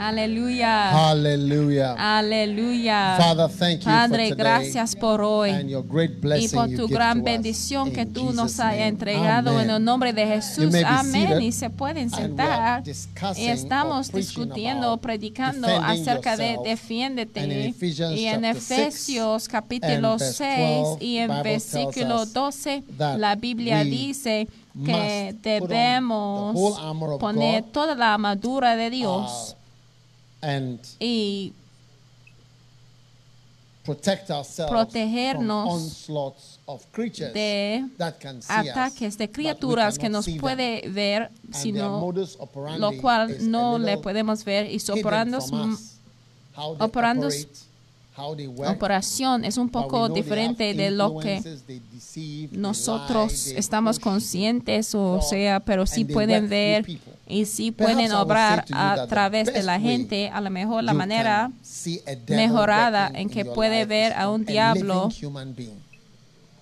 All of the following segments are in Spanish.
Aleluya. Hallelujah. Aleluya. Father, thank you Padre, for today gracias por hoy and your great y por tu gran bendición que tú nos has entregado en el nombre de Jesús. Amén. Y se pueden sentar. Y estamos discutiendo, predicando acerca de defiéndete. Y en Efesios capítulo and verse 6 12, y en versículo us 12, that la Biblia dice que debemos poner toda la armadura de Dios uh, and y protect ourselves Protegernos from onslaughts of creatures de that can see ataques us, de criaturas que nos them. puede ver, sino lo cual no le podemos ver y su operación es un poco diferente de lo que deceive, nosotros lie, estamos conscientes o fraud, sea, pero sí pueden ver people. Y Perhaps pueden obrar a través de la gente, a lo mejor la manera mejorada en que puede ver a un diablo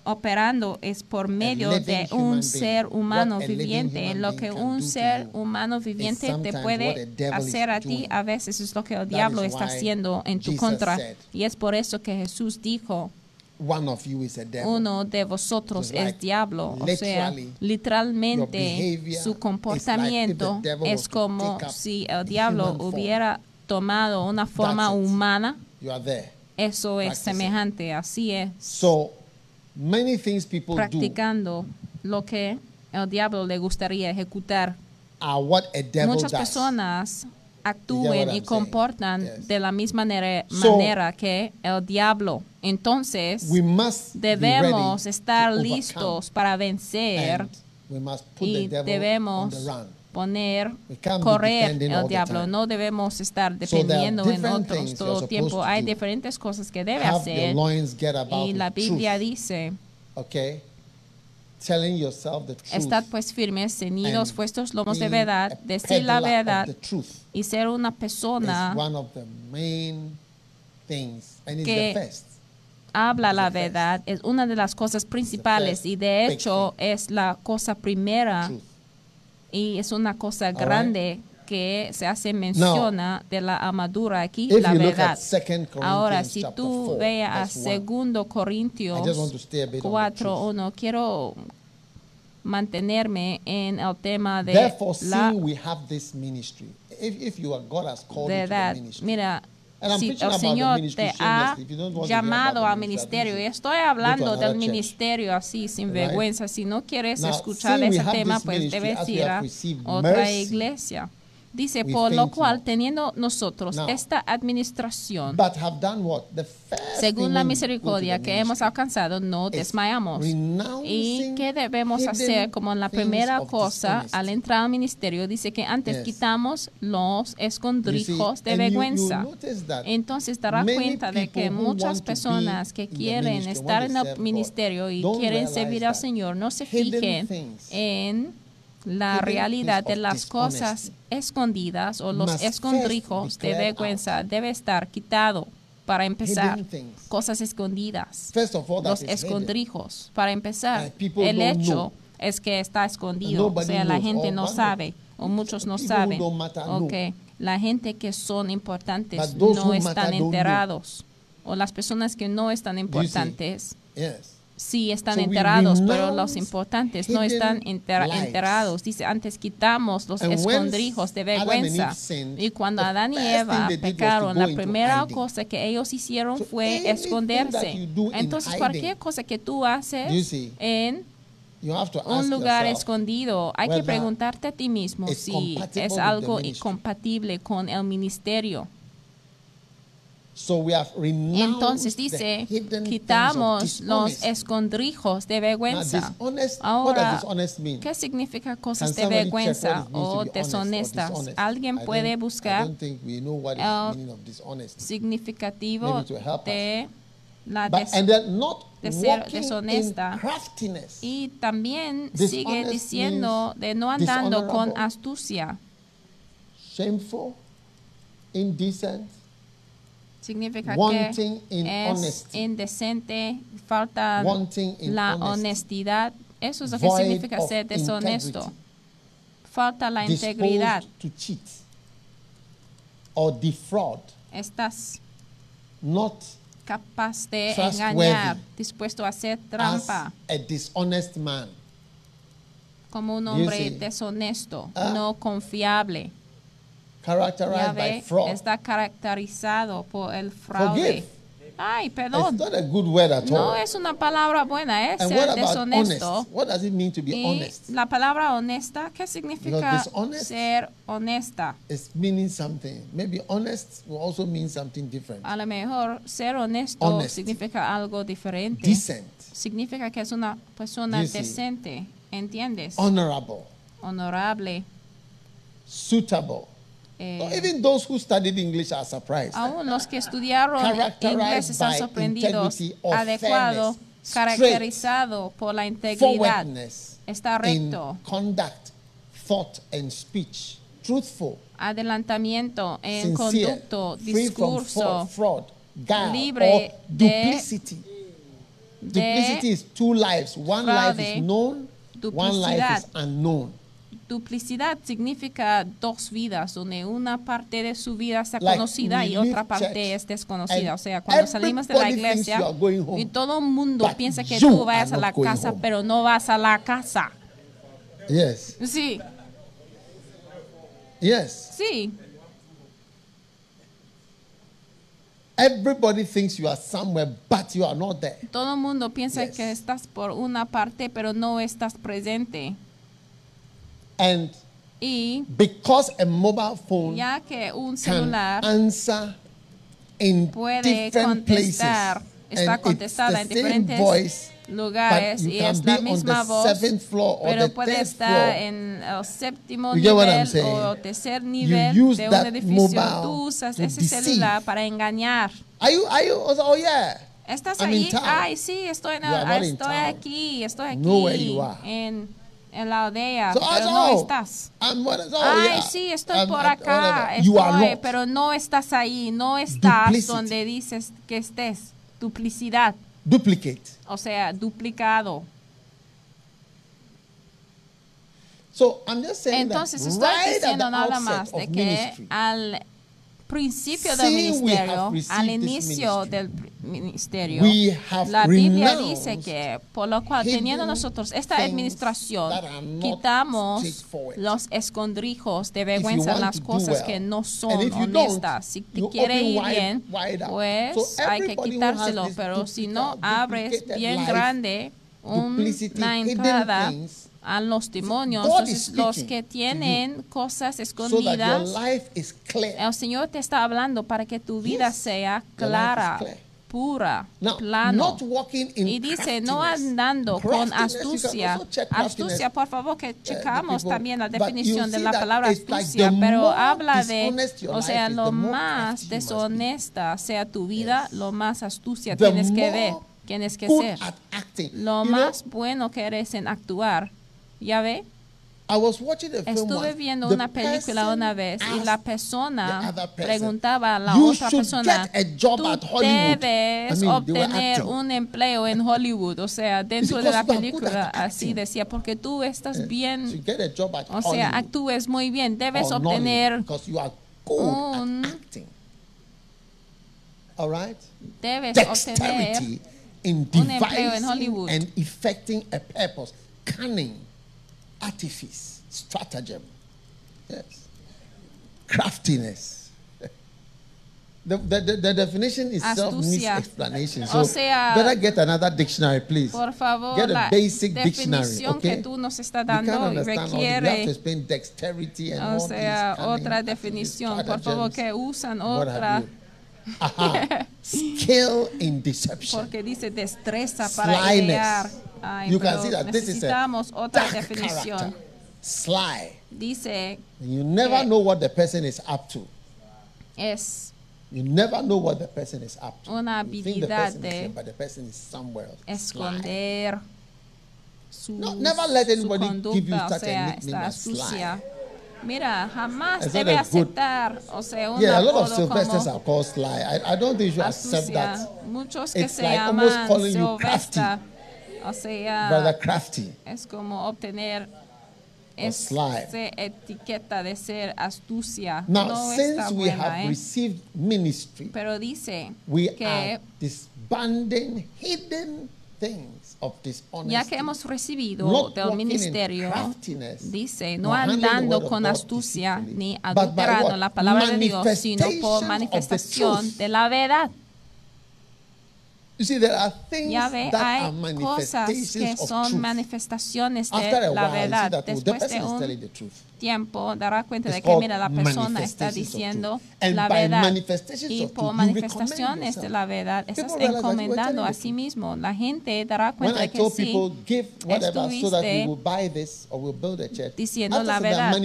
operando es por medio de un ser humano viviente. Lo que un ser humano viviente te puede hacer a ti, a veces es lo que el diablo está haciendo en tu contra. Y es por eso que Jesús dijo, One of you is a devil. uno de vosotros like es diablo. O sea, literally, literalmente su comportamiento like es como si el diablo hubiera tomado una forma humana. You are there. Eso es semejante, así es. So many things people do practicando lo que el diablo le gustaría ejecutar. are what a devil Muchas does. personas actúen y comportan Yes. de la misma manera, So- manera que el diablo. Entonces, We must be debemos estar to listos para vencer y debemos poner, correr el diablo. No debemos estar dependiendo en different otros todo el tiempo. Hay diferentes cosas que debe hacer. Y la Biblia truth, dice, okay? Telling yourself the truth. Estad pues firmes, ceñidos vuestros lomos de verdad, decir la verdad the truth. y ser una persona is one of the main things, and it's que the first. habla la verdad. Es una de las cosas principales y de hecho es la cosa primera y es una cosa grande que se hace menciona de la armadura aquí, If la verdad. 2 Ahora, si tú 4, veas a verse 1, segundo I just want Corintios to stay a bit on the 4, truth. 1, quiero mantenerme en el tema de Therefore, la we have this ministry, if, if you are God has called you to the verdad. ministry, Mira, si el Señor te ha llamado al ministerio, y estoy hablando del ministerio así, sin vergüenza, si no quieres Now, escuchar ese tema, pues debes ir a otra iglesia. Dice, por lo cual, teniendo nosotros Now, esta administración, but have done what? The first según la misericordia que hemos alcanzado, no desmayamos. ¿Y qué debemos hacer como la things primera cosa al entrar al ministerio? Dice que antes Yes. quitamos los You see, escondrijos de vergüenza. Entonces dará cuenta de que muchas personas que quieren estar en el ministerio y quieren servir al Señor no se fijen en la realidad de las cosas escondidas o los escondrijos de vergüenza debe estar quitado para empezar cosas escondidas. Los escondrijos. Para empezar el hecho es que está escondido. O sea la gente no sabe o muchos no saben. okay la gente que son importantes no están enterados. O las personas que no están importantes. Sí están So enterados, pero los importantes no están lies. enterados. Dice, antes quitamos los And escondrijos de vergüenza. Y cuando Adán y Eva pecaron, la primera cosa que ellos hicieron So fue esconderse. Entonces, cualquier cosa que tú haces en You have to un lugar escondido, hay que preguntarte a ti mismo si es algo incompatible con el ministerio. So we have renounced Entonces dice, quitamos los escondrijos de vergüenza. Ahora? ¿qué significa cosas de vergüenza o deshonestas? ¿Alguien I puede buscar el meaning of dishonest. significativo de la de ser deshonesta. y también sigue diciendo de no andando con astucia. Shameful, indecent, Significa Wanting que in es honesty. indecente, falta in la honesty, honestidad. Eso es lo que significa ser deshonesto. integrity, Falta la disposed integridad. to cheat or defraud, Estás not capaz de engañar, dispuesto a hacer as trampa, a dishonest man. como un hombre deshonesto, Ah. no confiable. Characterized by fraud. está caracterizado por el fraude. Forgive. Ay, It's perdón. not a good word at No all. es una palabra buena, es and ser what about deshonesto. honest? What does it mean to be Y honest? la palabra honesta, ¿qué significa ser honesta? It's meaning something. Maybe honest will also mean something different. A lo mejor ser honesto Honest. significa algo diferente. Decent, Significa que es una persona decente, ¿entiendes? honorable, Honorable. suitable. Eh, even those who studied English are surprised. aún los que estudiaron inglés están sorprendidos. Adecuado, fairness, caracterizado por la integridad. Está in recto. conduct, thought, and speech. Truthful, Adelantamiento en sincere, conducto, free from discurso. fraud, guile, libre or de- duplicity. Duplicity is two lives. One life fraude, is known, one life is unknown. Duplicidad significa dos vidas, donde una parte de su vida está Like conocida y otra parte es desconocida. O sea, cuando salimos de la iglesia home, y todo el mundo piensa que tú vayas a la casa, home. pero no vas a la casa. Yes, Sí, yes. sí. Everybody thinks you are somewhere, but you are not there. Todo el mundo piensa Yes. que estás por una parte, pero no estás presente. And Y because a mobile phone ya que un can celular answer in puede different places, contestar, está contestada en diferentes voice, lugares y can es la misma voz, pero puede estar floor. en el séptimo You nivel o tercer nivel use de un edificio. mobile Tú usas to ese deceive. celular para engañar. Are you? Are you? Oh yeah. ¿Estás I'm ahí? Ay, sí, estoy, en el- in estoy aquí, estoy Know where aquí you are. en, en la aldea, So, pero no estás. I'm what- Ay, yeah. sí, estoy I'm por at- acá, estoy, pero no estás ahí, no estás Duplicity. donde dices que estés. Duplicidad, Duplicate. o sea, duplicado. So I'm just saying Entonces that estoy right diciendo nada más de que ministry, al principio del ministerio, al inicio del ministerio, we have la Biblia dice que por lo cual teniendo nosotros esta administración, quitamos los escondrijos de vergüenza las cosas well, que no son honestas. Si te quiere ir wide- bien, wide pues So hay que quitárselo, pero si no abres bien life, grande una entrada a los demonios, entonces los que tienen cosas escondidas, el Señor te está hablando para que tu vida Yes, sea clara. Pura, Now, plano. not walking in Y dice, no andando con astucia. Astucia, por favor, que checamos people- también la definición de la palabra like astucia, pero habla de, o sea, lo más deshonesta sea tu vida, Yes. lo más astucia The tienes que ver, tienes que ser. Lo You know, más bueno que eres en actuar. ¿Ya ve? I was watching a film Estuve viendo The una película una vez y la persona preguntaba a la "You otra persona, tú at Hollywood." debes I mean, obtener un empleo en Hollywood. O sea, dentro de la película así decía, porque tú estás to bien, get a job at o sea, Hollywood actúes muy bien, debes obtener, because you are good un-. All right? debes obtener Dexterity in Un empleo en Hollywood. and effecting a purpose, cunning, artifice, stratagem, yes, craftiness. The, the, the, the definition itself needs Astucia. explanation. O So sea, better get another dictionary, please. Por favor, Get a basic dictionary, okay? que tú nos You can't dando understand all this. You have requiere, to explain dexterity and o all sea, these otra definición. Por favor, que usan what have otra, you. Aha. Skill in deception. porque dice destreza para Slyness. Ay, you can see that this is a otra dark definición. character. Sly. Dice, You never know what the person is up to. es You never know what the person is up to. Una you think the person is de here, but the person is somewhere else. Sly. esconder su, No, never let anybody give you conducta, o such a nickname as Sly. Mira, jamás debe a good- aceptar, o sea, un Yeah, a lot of Sylvesters are called Sly. I, I don't think you should accept that. Muchos que It's se like almost calling you crafty. O sea, crafty. es como obtener esa etiqueta de ser astucia. Now, no since está we buena, have ¿eh? received ministry, Pero dice we que are disbanding hidden things of ya que hemos recibido del ministerio, dice, no andando con astucia ni adulterando la palabra de Dios, sino por manifestación de la verdad. You see, there are things Ya ve, that are hay cosas que manifestations of son truth. manifestaciones After de a la while, you see verdad. that oh, the Después person de is un telling the truth. Tiempo dará cuenta de que mira la persona está diciendo la verdad y por manifestaciones de la verdad estás encomendando a sí mismo. La gente dará cuenta de que sí estuviste diciendo la verdad.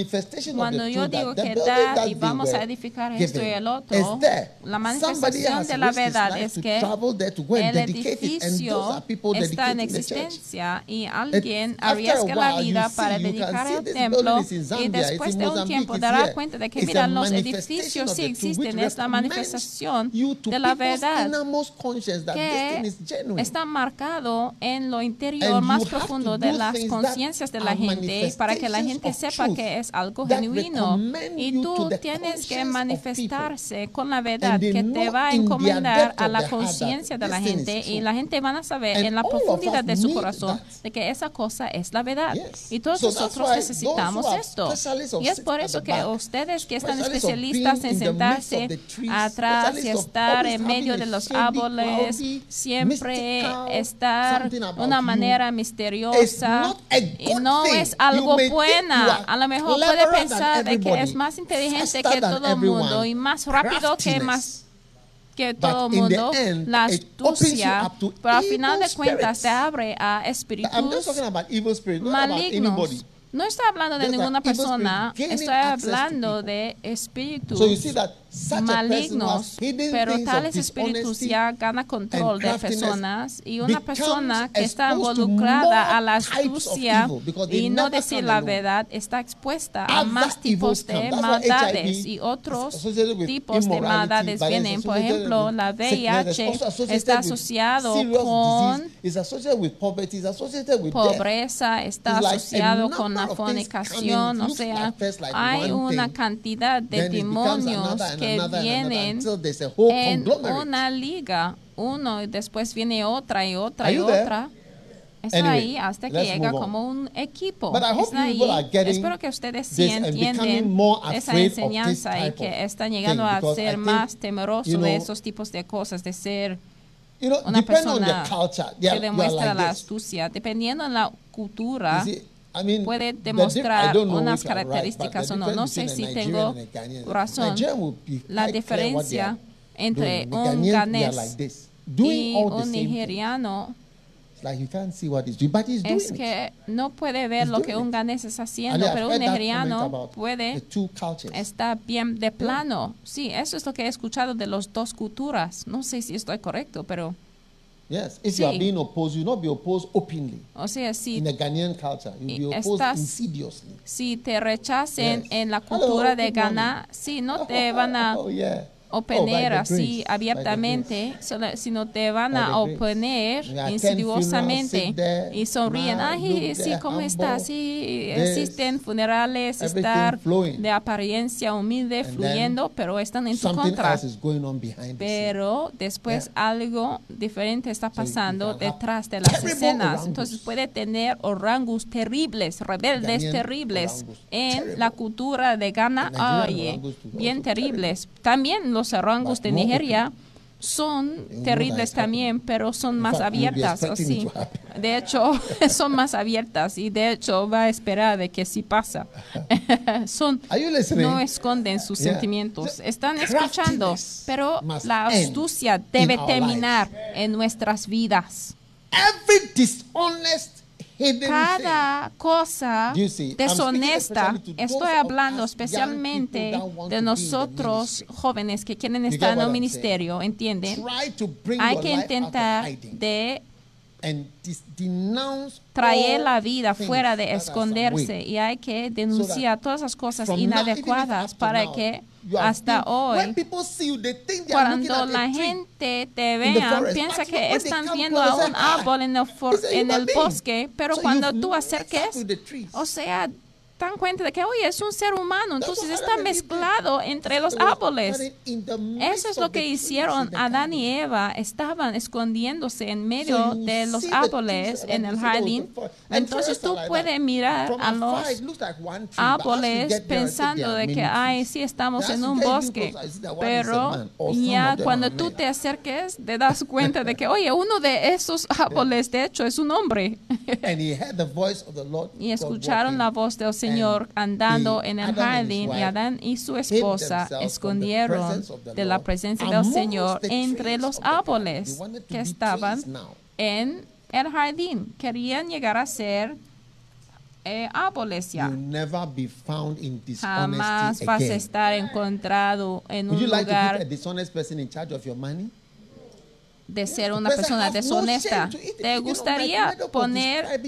Cuando yo digo que da y vamos a edificar esto y el otro, la manifestación de la verdad es que el edificio está en existencia y alguien arriesga la vida para dedicar el templo y después de un tiempo dará cuenta de que mira los edificios sí existen, es la manifestación de la verdad que está marcado en lo interior más profundo de las conciencias de la gente para que la gente sepa que es algo genuino. y tú tienes que manifestarse con la verdad que te va a encomendar a la conciencia de la gente y la gente van a saber en la profundidad de su corazón de que esa cosa es la verdad. Y todos nosotros necesitamos esto y es por eso que ustedes que están especialistas en sentarse atrás y estar en medio de los árboles siempre estar de una manera misteriosa y no es algo buena. A lo mejor puede pensar de que es más inteligente que todo el mundo y más rápido que más que todo el mundo, end, la astucia, pero al final de cuentas te spirits. abre a espíritus malignos. No estoy hablando de ninguna persona, to hablando de espíritus So you see that malignos, pero tales espíritus ya gana control de personas y una persona que está involucrada a la astucia y no decir la verdad está expuesta a más tipos de maldades y otros tipos de maldades vienen. Por ejemplo, la VIH está asociado con pobreza, está asociado con la fornicación, o sea, hay una cantidad de demonios que vienen en una liga, uno y después viene otra y otra y there? otra. Está Anyway, ahí hasta que llega como un equipo. Está ahí. Espero que ustedes sí entienden esa enseñanza y que están llegando a ser más temerosos you de know, esos tipos de cosas, de ser You know, una persona culture, que demuestra like la astucia. Dependiendo en la cultura, see, puede demostrar unas características o no. No sé si tengo razón. La diferencia entre un ganés y un nigeriano es que no puede ver lo que un ganés está haciendo, pero un nigeriano puede estar bien de plano. Sí, eso es lo que he escuchado de las dos culturas. No sé si estoy correcto, pero, Yes, if you are Sí. being opposed, you will not be opposed openly. o sea, si In the Ghanaian culture, you'll be opposed estás- insidiously. si te rechacen Yes. en la Hello, cultura de good morning. Ghana, sí, no te van a Oh yeah. Oponer the así abiertamente, sino te van a oponer insidiosamente y sonríen. Ay, sí, ¿cómo está? Sí, existen funerales, estar de apariencia humilde, fluyendo, pero están en tu contra. Pero después algo diferente está pasando detrás de las escenas. Entonces puede tener orangus terribles, rebeldes terribles en la cultura de Ghana. Oye, bien terribles. También los orangus But de Nigeria son terribles también, pero son más abiertas. sí. De hecho, son más abiertas y de hecho va a esperar de que sí pasa. son no esconden sus Yeah. sentimientos. Están escuchando, pero la astucia debe terminar en nuestras vidas. Every dishonest. Cada cosa deshonesta, estoy hablando especialmente de nosotros jóvenes que quieren estar en el ministerio? ¿entienden? Hay que intentar de traer la vida fuera de esconderse y hay que denunciar todas esas cosas inadecuadas para que hasta hoy Cuando la gente te vea, piensa que están viendo a un árbol en el, en bosque, pero cuando tú acerques, o sea, dan cuenta de que, oye, es un ser humano, entonces está mezclado entre los árboles. Eso es lo que hicieron Adán y. Eva, estaban escondiéndose en medio de los árboles en el jardín. Entonces tú puedes mirar a los árboles pensando de que, ay, sí estamos en un bosque, pero ya cuando tú te acerques te das cuenta de que, oye, uno de esos árboles de hecho es un hombre. And he heard the voice of the Lord y escucharon la voz del Señor andando the en el jardín y Adán y su esposa escondieron de la presencia del Señor entre los árboles que estaban en el jardín. Querían llegar a ser eh, árboles ya. You'll never be found in Jamás vas a estar encontrado en un lugar dishonest person in charge of your money? De ser una person persona deshonesta. ¿Te my gustaría poner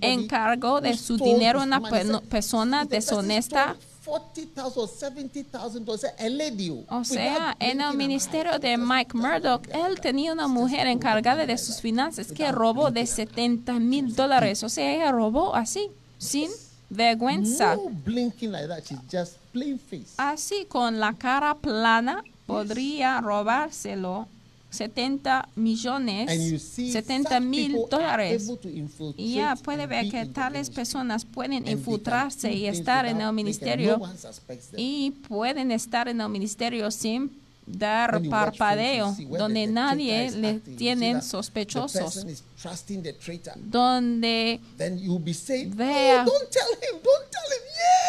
en cargo de su dinero una persona deshonesta? stole 40,000 or 70,000 dollars, a lady, O sea, en el ministerio de Mike Murdoch, él tenía una mujer encargada de sus finanzas que robó de 70 mil dólares. O sea, ella robó así, sin vergüenza. Así, con la cara plana, podría robárselo 70 millones, And you see 70 such mil dólares. Y ya puede ver que tales personas pueden infiltrarse y estar en el ministerio y pueden estar en el ministerio sin dar parpadeo, donde nadie le tienen sospechosos, donde Vea. oh,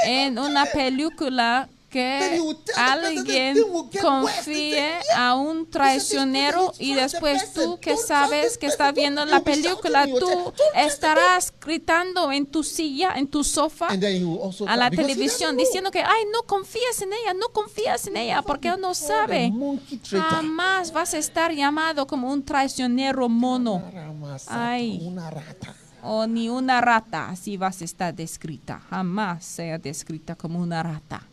en una tell him." película que alguien confíe They say, "Yeah, a un traicionero y después tú que sabes que estás viendo la película, tú estarás gritando en tu silla, en tu sofá, a la televisión diciendo que, ay, no confías en ella, no confías en ella, porque él no sabe. Jamás vas a estar llamado como un traicionero mono Ay. Una rata. o ni una rata, así vas a estar descrita. Jamás sea descrita como una rata.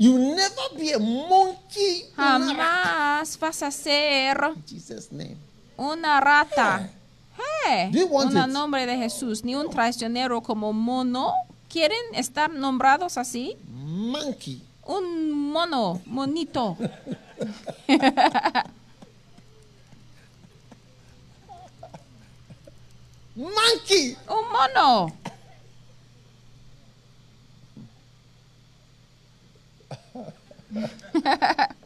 You never be a monkey. Jamás vas a ser Jesus' name. una rata. Hey, Do you want it? nombre de Jesús, ni un traicionero como mono. ¿Quieren estar nombrados así? Monkey. Un mono, monito. Monkey. Un mono.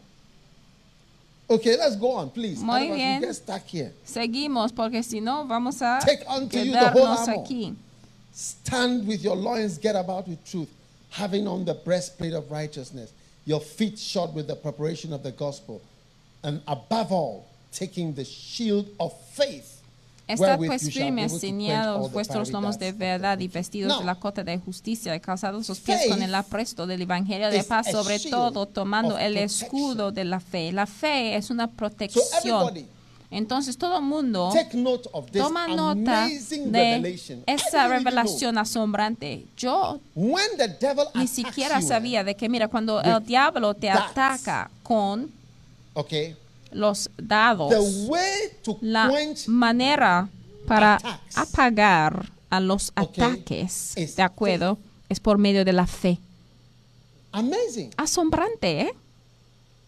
Okay, let's go on, please. Muy bien. we get stuck here. Seguimos porque si no vamos a Take unto you the whole armor. aquí. Stand with your loins get about with truth, having on the breastplate of righteousness, your feet shod with the preparation of the gospel, and above all, taking the shield of faith. Estad pues firmes, the vuestros lomos de verdad y vestidos de la cota de justicia y calzados sus pies con el apresto del evangelio de paz, sobre todo tomando el escudo de la fe. La fe es una protección. Entonces todo el mundo Take note of this toma nota de esa revelación asombrante. Yo ni siquiera sabía de que, mira, cuando el diablo te ataca con okay, los dados, the way to la manera para attacks. apagar a los ataques, Es ¿de acuerdo? Es por medio de la fe. amazing. Asombrante, ¿eh?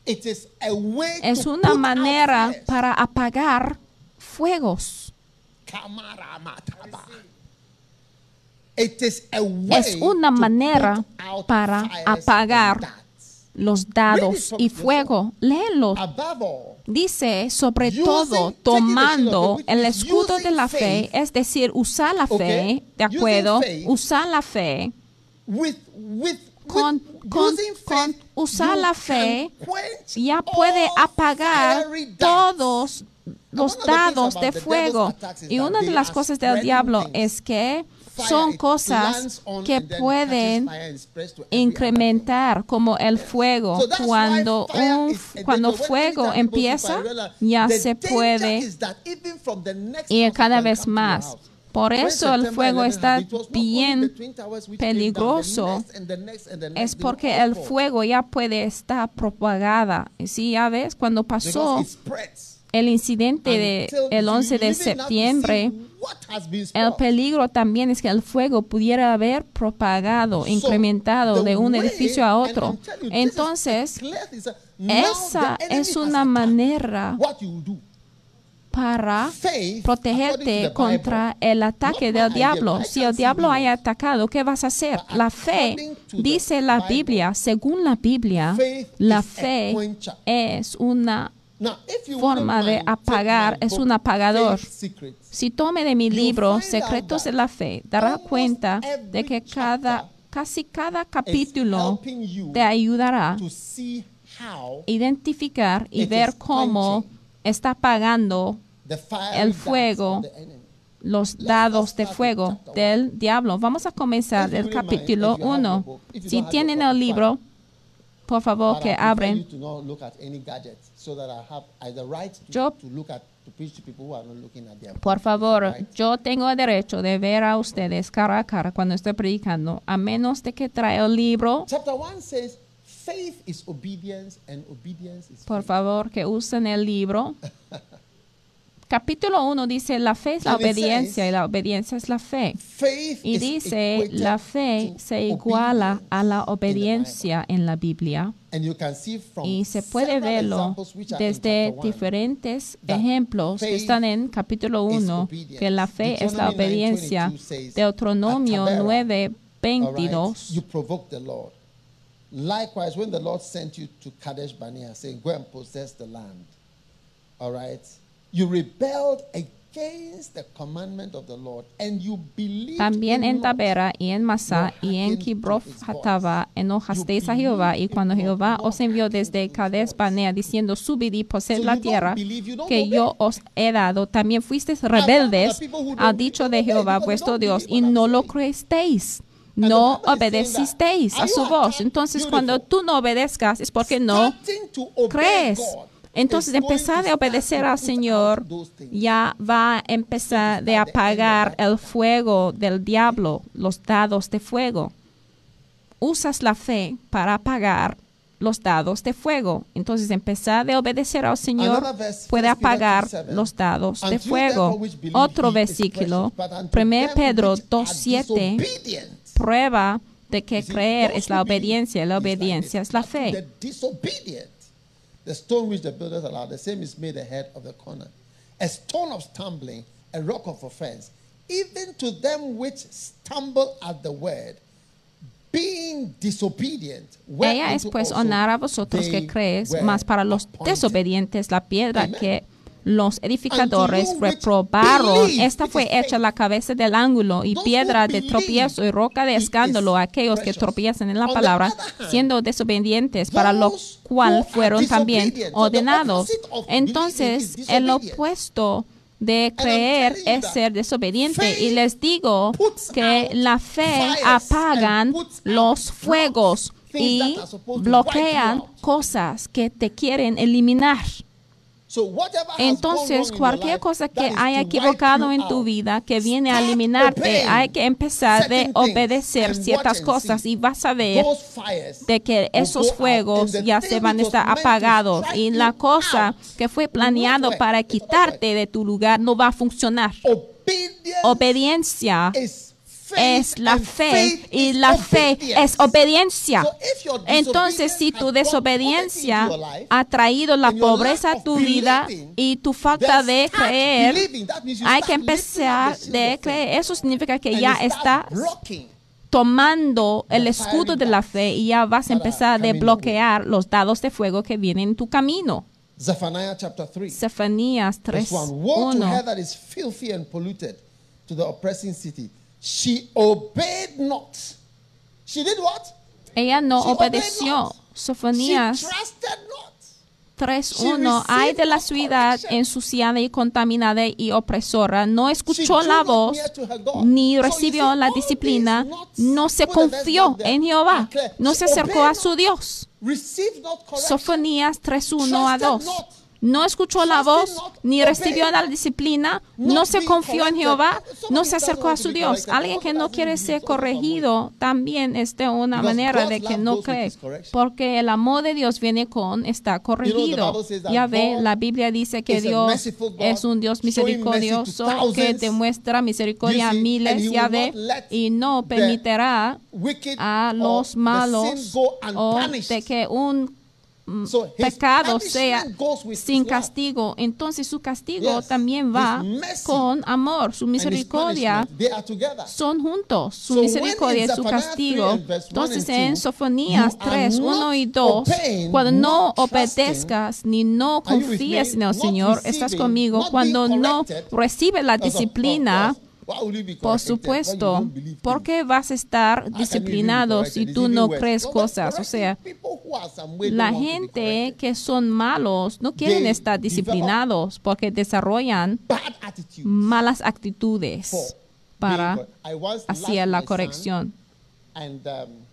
It is a way Es to una manera para apagar fuegos. Kamaramataba. It is a way Es una manera para apagar. Los dados y fuego. Léelo. Dice, sobre todo, tomando el escudo de la fe, es decir, usar la fe, ¿de acuerdo? Usar la fe. with, with, Con- con- con usar la fe, ya puede apagar todos los dados de fuego. Y una de las cosas del diablo es que son cosas que pueden incrementar como el fuego cuando un cuando fuego empieza ya se puede ir cada vez más. Por eso el fuego 11 está bien peligroso. es porque el fuego ya puede estar propagada. Sí, ya ves, cuando pasó el incidente de Until el you 11 de septiembre, el peligro también es que el fuego pudiera haber propagado, incrementado de un edificio a otro. Entonces, esa es una manera para protegerte contra el ataque del diablo. Si el diablo haya atacado, ¿qué vas a hacer? La fe, dice la Biblia, según la Biblia, la fe es una forma de apagar, es un apagador. Si tome de mi libro Secretos de la Fe, dará cuenta de que cada, casi cada capítulo te ayudará to see how a identificar y ver cómo está apagando el fuego los dados de fuego del diablo. Vamos a comenzar el capítulo if you have 1. your book, if you Si tienen el libro, por favor que abren. To not look at any gadgets so that I have I the right to, Yo- to look at to preach to people who are not looking at their Por favor, yo tengo el derecho de ver a ustedes cara a cara cuando estoy predicando, a menos de que trae el libro. Chapter 1 says faith is obedience and obedience is Por favor, que usen el libro. Capítulo 1 dice, la fe es la obediencia says- y la obediencia es la fe. Faith Y dice, la fe se iguala a la obediencia en la Biblia. And you can see from Y se puede verlo desde diferentes ejemplos que están en capítulo is 1, obedience. que la fe es la Deuteronomy 9:22 obediencia. Deuteronomio "At Taberah, 9, All right? 22. You provoked the Lord. Likewise, when the Lord sent you to Kadesh Barnea, saying, Go and possess the land. All right? You rebelled against the commandment of the Lord, and you believed También en. Tabera y en Masá y en Kibroth Hatava enojasteis a Jehová y cuando Jehová os envió desde Cades. Barnea diciendo subid y poseed la tierra que yo os he dado, también fuisteis rebeldes al dicho de Jehová vuestro Dios y no lo creísteis. No obedecisteis a su voz. Entonces, cuando tú no obedezcas es porque no crees. Entonces, empezar a obedecer al Señor ya va a empezar de apagar el fuego del diablo, los dados de fuego. Usas la fe para apagar los dados de fuego. Entonces, empezar de obedecer al Señor puede 1 Peter apagar 2:7. los dados de fuego. Otro versículo, precious, but unto 1 them Pedro which are 2.7, disobedient. prueba de que creer es la obediencia y la obediencia es la fe. The stone which the builders allowed, the same is made the head of the corner, a stone of stumbling, a rock of offense, even to them which stumble at the word, being disobedient. Ella es pues honrar a vosotros que crees, mas para los desobedientes la piedra Amen. que los edificadores reprobaron, esta fue hecha la cabeza del ángulo y piedra de tropiezo y roca de escándalo a aquellos que tropiezan en la palabra, siendo desobedientes, para lo cual fueron también ordenados. Entonces, el opuesto de creer es ser desobediente. Y les digo que la fe apagan los fuegos y bloquean cosas que te quieren eliminar. So whatever has gone Entonces, cualquier cosa que haya equivocado en tu vida, que viene a eliminarte, hay que empezar de obedecer ciertas cosas y vas a ver de que esos fuegos ya se van a estar apagados y la cosa que fue planeado para quitarte de tu lugar no va a funcionar. Obediencia faith, es la fe y la fe es obediencia. Entonces, si tu desobediencia ha traído la pobreza a tu vida y tu falta de creer, hay que empezar de creer. Eso significa que ya estás tomando el escudo de la fe y ya vas a empezar a bloquear los dados de fuego que vienen en tu camino. Chapter 3. Cefanías Verse 1. Woe to 3:1. her that is filthy and polluted to the oppressing city. She obeyed not. She did what? Ella no She obedeció. Sofonías trusted not. 3.1 Hay de la ciudad ensuciada y contaminada y opresora. No escuchó la voz ni recibió la disciplina. No se confió en Jehová. No se acercó a su. Dios. Sofonías 3.1 a 2. No escuchó la voz ni recibió la disciplina, no se confió en. Jehová, no se acercó a su Dios. Alguien que no quiere ser corregido también es de una manera de que no cree, porque el amor de Dios viene con está corregido. Ya ve, la Biblia dice que Dios es un Dios misericordioso que demuestra misericordia a miles, ya ve, y no permitirá a los malos o de que un So his pecado sea sin castigo, entonces su castigo Yes. también va con amor, su misericordia son juntos, su So misericordia y su castigo. 3 and verse 1 Entonces en 2, Sofonías you are 3, not 1 y 2, obeying, cuando no obedezcas ni no me? en el Señor, estás conmigo, cuando no recibes la disciplina, por supuesto, don't believe ¿por things? qué vas a estar disciplinado si tú no crees cosas? O sea, la gente que son malos no quieren estar disciplinados porque desarrollan malas actitudes para hacia la corrección. And um,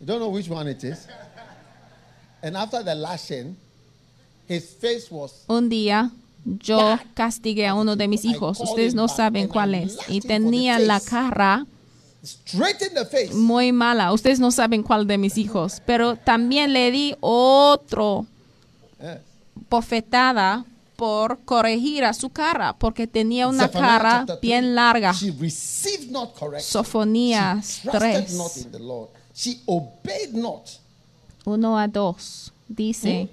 you don't know which one it is. And after the lashing, his face was Un día yo castigué a uno de mis hijos, ustedes no saben cuál es, y tenía la cara muy mala, ustedes no saben cuál de mis hijos, pero también le di otro Yes. bofetada por corregir a su cara, porque tenía una cara bien larga. Sofonías she trusted 3. not in the Lord. She obeyed not. 1 a 2 dice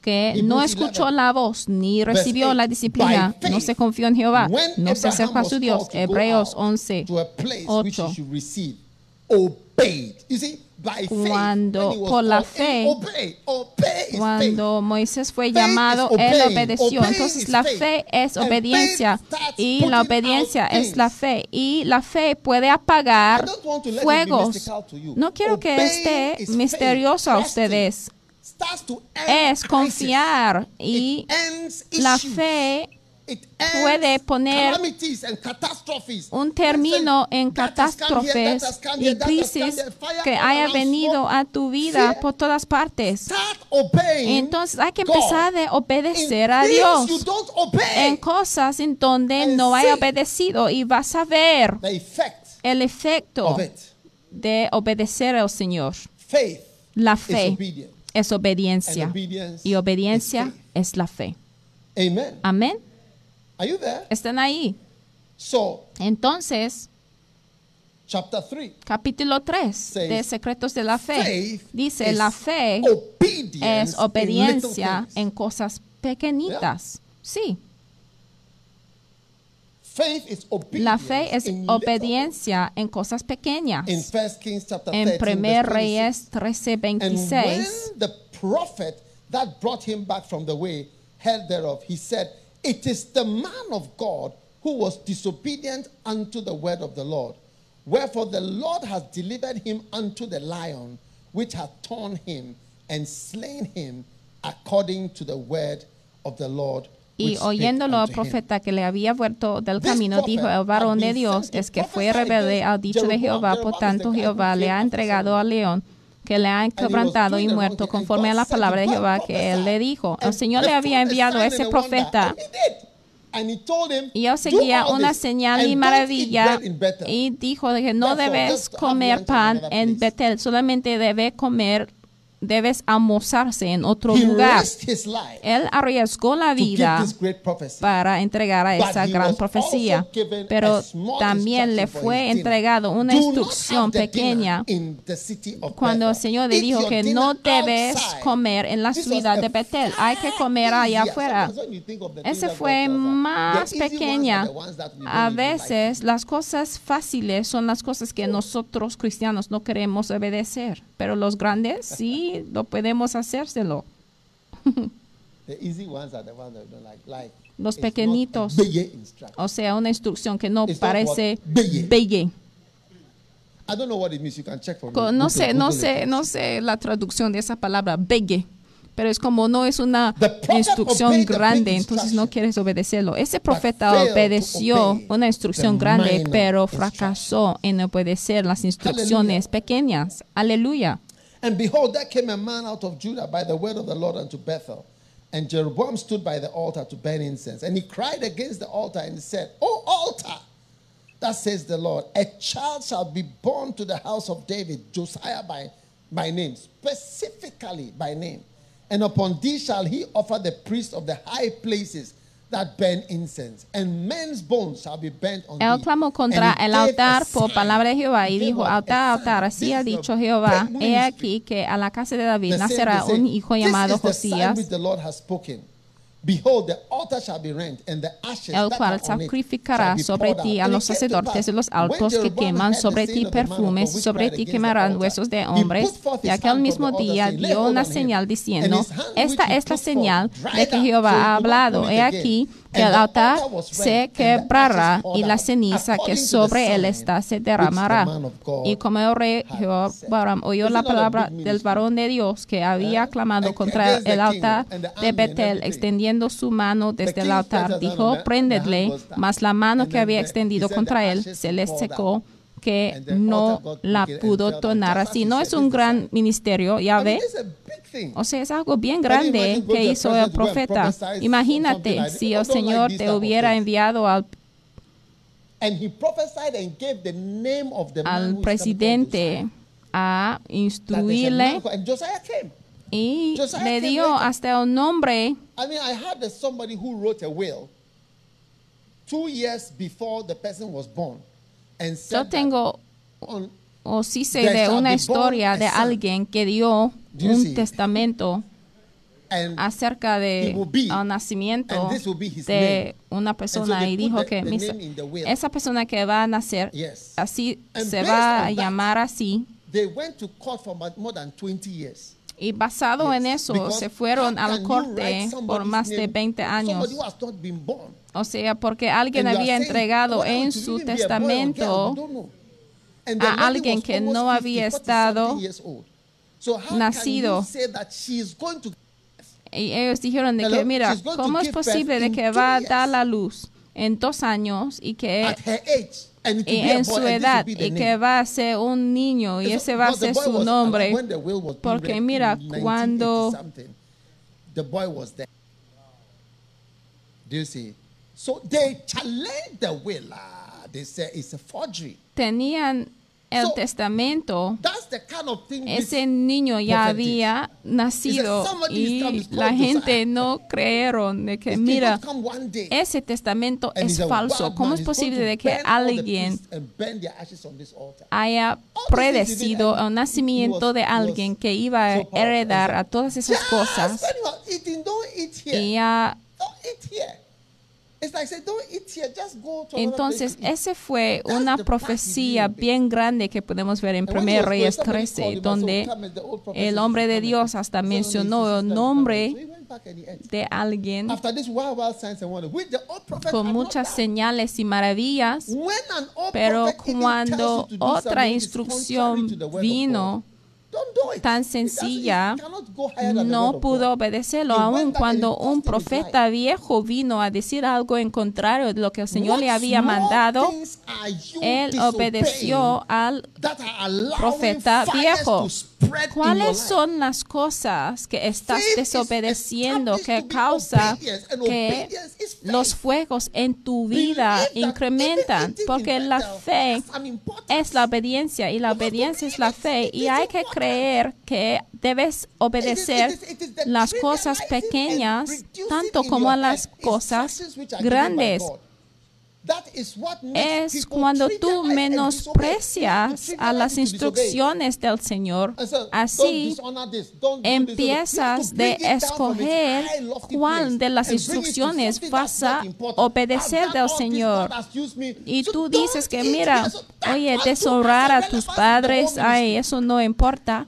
que no escuchó 11, la voz ni recibió 8, la disciplina, no se confió en Jehová, no se acercó a su Dios. Hebreos out 11. to a place which ocho. he should receive, obeyed. You see, by faith, Cuando por la fe. Cuando Moisés fue llamado, él obedeció. Entonces la fe es obediencia y la obediencia es la fe y la fe puede apagar fuegos. No quiero que esté is misterioso a ustedes. Es confiar y la fe puede poner un término en catástrofes y crisis que haya venido a tu vida por todas partes. Entonces hay que empezar de obedecer a Dios en cosas en donde no hay obedecido y vas a ver el efecto de obedecer al Señor. La fe. Es obediencia y obediencia es la fe. Amen. Amén. Are you there? Están ahí. So, Entonces, chapter 3. capítulo 3 Says, de Secretos de la Fe dice, la fe es obediencia en cosas pequeñitas. Sí, la fe es obediencia en cosas pequeñas. In 1 Kings chapter En 13, 1 verse 26. Reyes 13, And when 26, the prophet that brought him back from the way heard thereof, he said, It is the man of God who was disobedient unto the word of the Lord. Wherefore the Lord has delivered him unto the lion, which hath torn him and slain him according to the word of the Lord. Y oyéndolo al profeta que le había vuelto del camino, dijo el varón de Dios es que fue rebelde al dicho de. Jehová, por tanto Jehová le ha entregado al león que le han quebrantado y muerto conforme a la palabra de Jehová que él le dijo. El Señor le había enviado a ese profeta. y él seguía una señal y maravilla y dijo que no debes comer pan en Betel, solamente debe comer debes almorzarse en otro lugar. Él arriesgó la vida para entregar a esa gran profecía, pero también le fue entregado una instrucción pequeña cuando el Señor le dijo que no debes comer en la ciudad de Betel, hay que comer allá afuera. Ese fue más pequeña. A veces las cosas fáciles son las cosas que nosotros cristianos no queremos obedecer, pero los grandes sí lo podemos hacérselo. Los pequeñitos, o sea, una instrucción que no parece belle. No sé, no sé, no sé la traducción de esa palabra belle, pero es como no es una instrucción grande, entonces no quieres obedecerlo. Ese profeta obedeció una instrucción grande, pero fracasó en obedecer las instrucciones pequeñas. Aleluya. And behold, there came a man out of Judah by the word of the Lord unto Bethel. And Jeroboam stood by the altar to burn incense. And he cried against the altar and said, O altar, that says the Lord, a child shall be born to the house of David, Josiah by, by name, specifically by name. And upon thee shall he offer the priest of the high places Él clamó contra el altar por palabra de Jehová y dijo, altar, altar, así ha dicho Jehová, he aquí que a la casa de David nacerá un hijo llamado Josías el cual sacrificará sobre ti a los sacerdotes y los altos que queman sobre ti perfumes, sobre ti quemarán huesos de hombres. Y aquel mismo día dio una señal diciendo, esta es la señal de que Jehová ha hablado. He aquí que el altar se quebrará y la ceniza que sobre él está se derramará. Y como el rey Jehová oyó la palabra del varón de Dios que había clamado contra el altar de Betel, extendiendo su mano desde el altar, dijo, préndedle, mas la mano que había extendido contra él se le secó que no la pudo tornar así. No es un gran ministerio, ya ve. O sea, es algo bien grande que hizo el profeta. Imagínate si el Señor te hubiera enviado al, al presidente a instruirle y le dio hasta el nombre. Two years before the person was born. Yo tengo o sí sé de una historia de alguien que dio un testamento acerca de el nacimiento de una persona y dijo que esa persona que va a nacer así se va a llamar así. y basado en eso se fueron a la corte por más de 20 años. o sea, porque alguien había entregado en su testamento a alguien que no había estado nacido. Y ellos dijeron de que, mira, ¿cómo es posible de que va a dar la luz en dos años y que en su edad y que va a ser un niño y ese va a ser su nombre? Porque mira, cuando... So they challenged the will. They say it's a forgery. Tenían el testamento. Ese niño ya había nacido y la gente no creyeron de que mira ese testamento es falso. ¿Cómo es posible de que alguien haya predecido el nacimiento de alguien que iba a heredar a todas esas cosas y ya entonces, esa fue una profecía bien grande que podemos ver en 1 Reyes 13, donde el hombre de Dios hasta mencionó el nombre de alguien con muchas señales y maravillas, pero cuando otra instrucción vino. Tan sencilla no pudo obedecerlo, aun cuando un profeta viejo vino a decir algo en contrario de lo que el Señor le había mandado. Él obedeció al profeta viejo. ¿Cuáles son las cosas que estás desobedeciendo que causa que los fuegos en tu vida incrementan? Porque la fe es la obediencia y la obediencia es la fe y hay que important. Creer que debes obedecer las cosas pequeñas tanto como a las cosas grandes. Es cuando tú menosprecias a las instrucciones del Señor. Así empiezas de escoger cuál de las instrucciones vas a obedecer del Señor. Y tú dices que, mira, oye, deshonrar a tus padres, ay, eso no importa.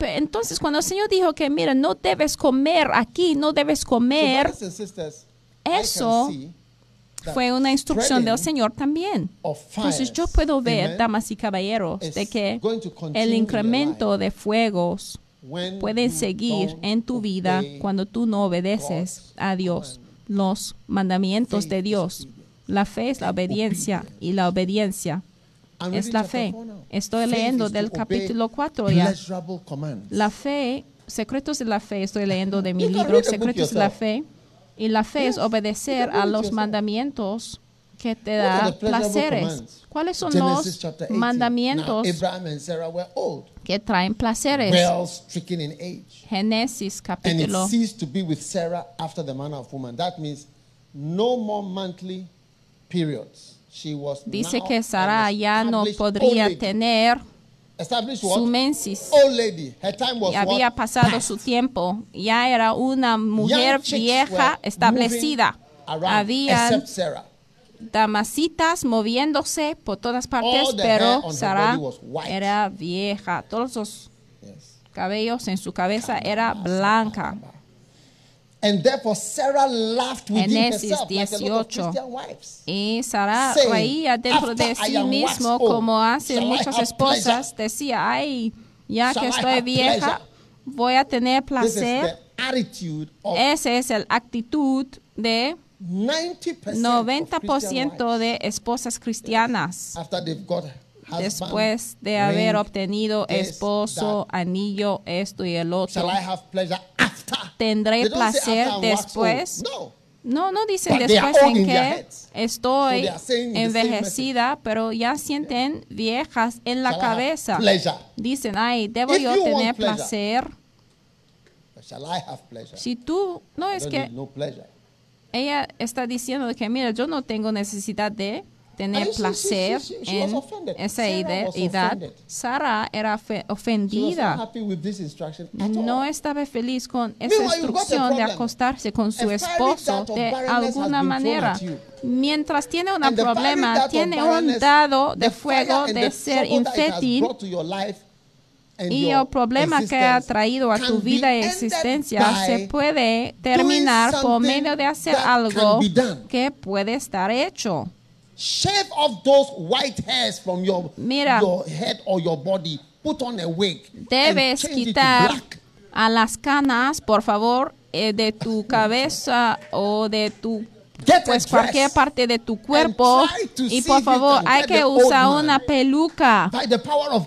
Entonces, cuando el Señor dijo que, mira, no debes comer aquí, no debes comer, eso fue una instrucción del Señor también. Entonces, yo puedo ver, damas y caballeros, de que el incremento de fuegos you seguir en tu vida cuando tú no obedeces a Dios, los mandamientos de Dios. La fe es la obediencia y la obediencia es la fe. Estoy leyendo del capítulo 4 ya. La fe, secretos de la fe, estoy leyendo de mi libro Secretos de la. Fe. Y la fe es obedecer a los mandamientos que te da placeres. ¿Cuáles son los chapter 18. mandamientos Sarah que traen placeres? Génesis And it capítulo ceased to be with Sarah after the manner of woman. That means no more monthly periods. She was dice que Sara an ya no podría tener su mensis. Había pasado su tiempo. Ya era una mujer vieja establecida. Sarah. damasitas moviéndose por todas partes, pero Sara era vieja. Todos los cabellos en su cabeza era blanca. And therefore Sarah laughed within herself like a lot of 18. Christian wives. Y Sara Saying, reía dentro de "After I sí mismo, old, como hacen muchas esposas. Decía, ay, ya Shall que estoy vieja, pleasure?" voy a tener placer. the attitude of Esa es la actitud de 90% 90% of de esposas cristianas after they've got después de haber obtenido esposo, anillo, esto y el otro. Tendré placer después. No. No, dicen But después en que estoy So envejecida, pero ya sienten viejas en la Shall cabeza. Dicen, ay, debo If yo tener placer. Si tú, no I es que no ella está diciendo que, mira, yo no tengo necesidad de tener she- placer en esa edad. Sara era ofendida. No estaba feliz con esa instrucción de acostarse con su esposo de alguna manera. Mientras tiene un problema, tiene un dado de fuego de ser infértil y el problema que ha traído a tu vida y existencia se puede terminar por medio de hacer algo que puede estar hecho. Shave off those white hairs from your, Mira. your head or your body. Put on a wig. and Debes change it to quitar black. a las canas, por favor, eh, de tu cabeza o de tu pues cualquier parte de tu cuerpo y por favor hay que usar una peluca.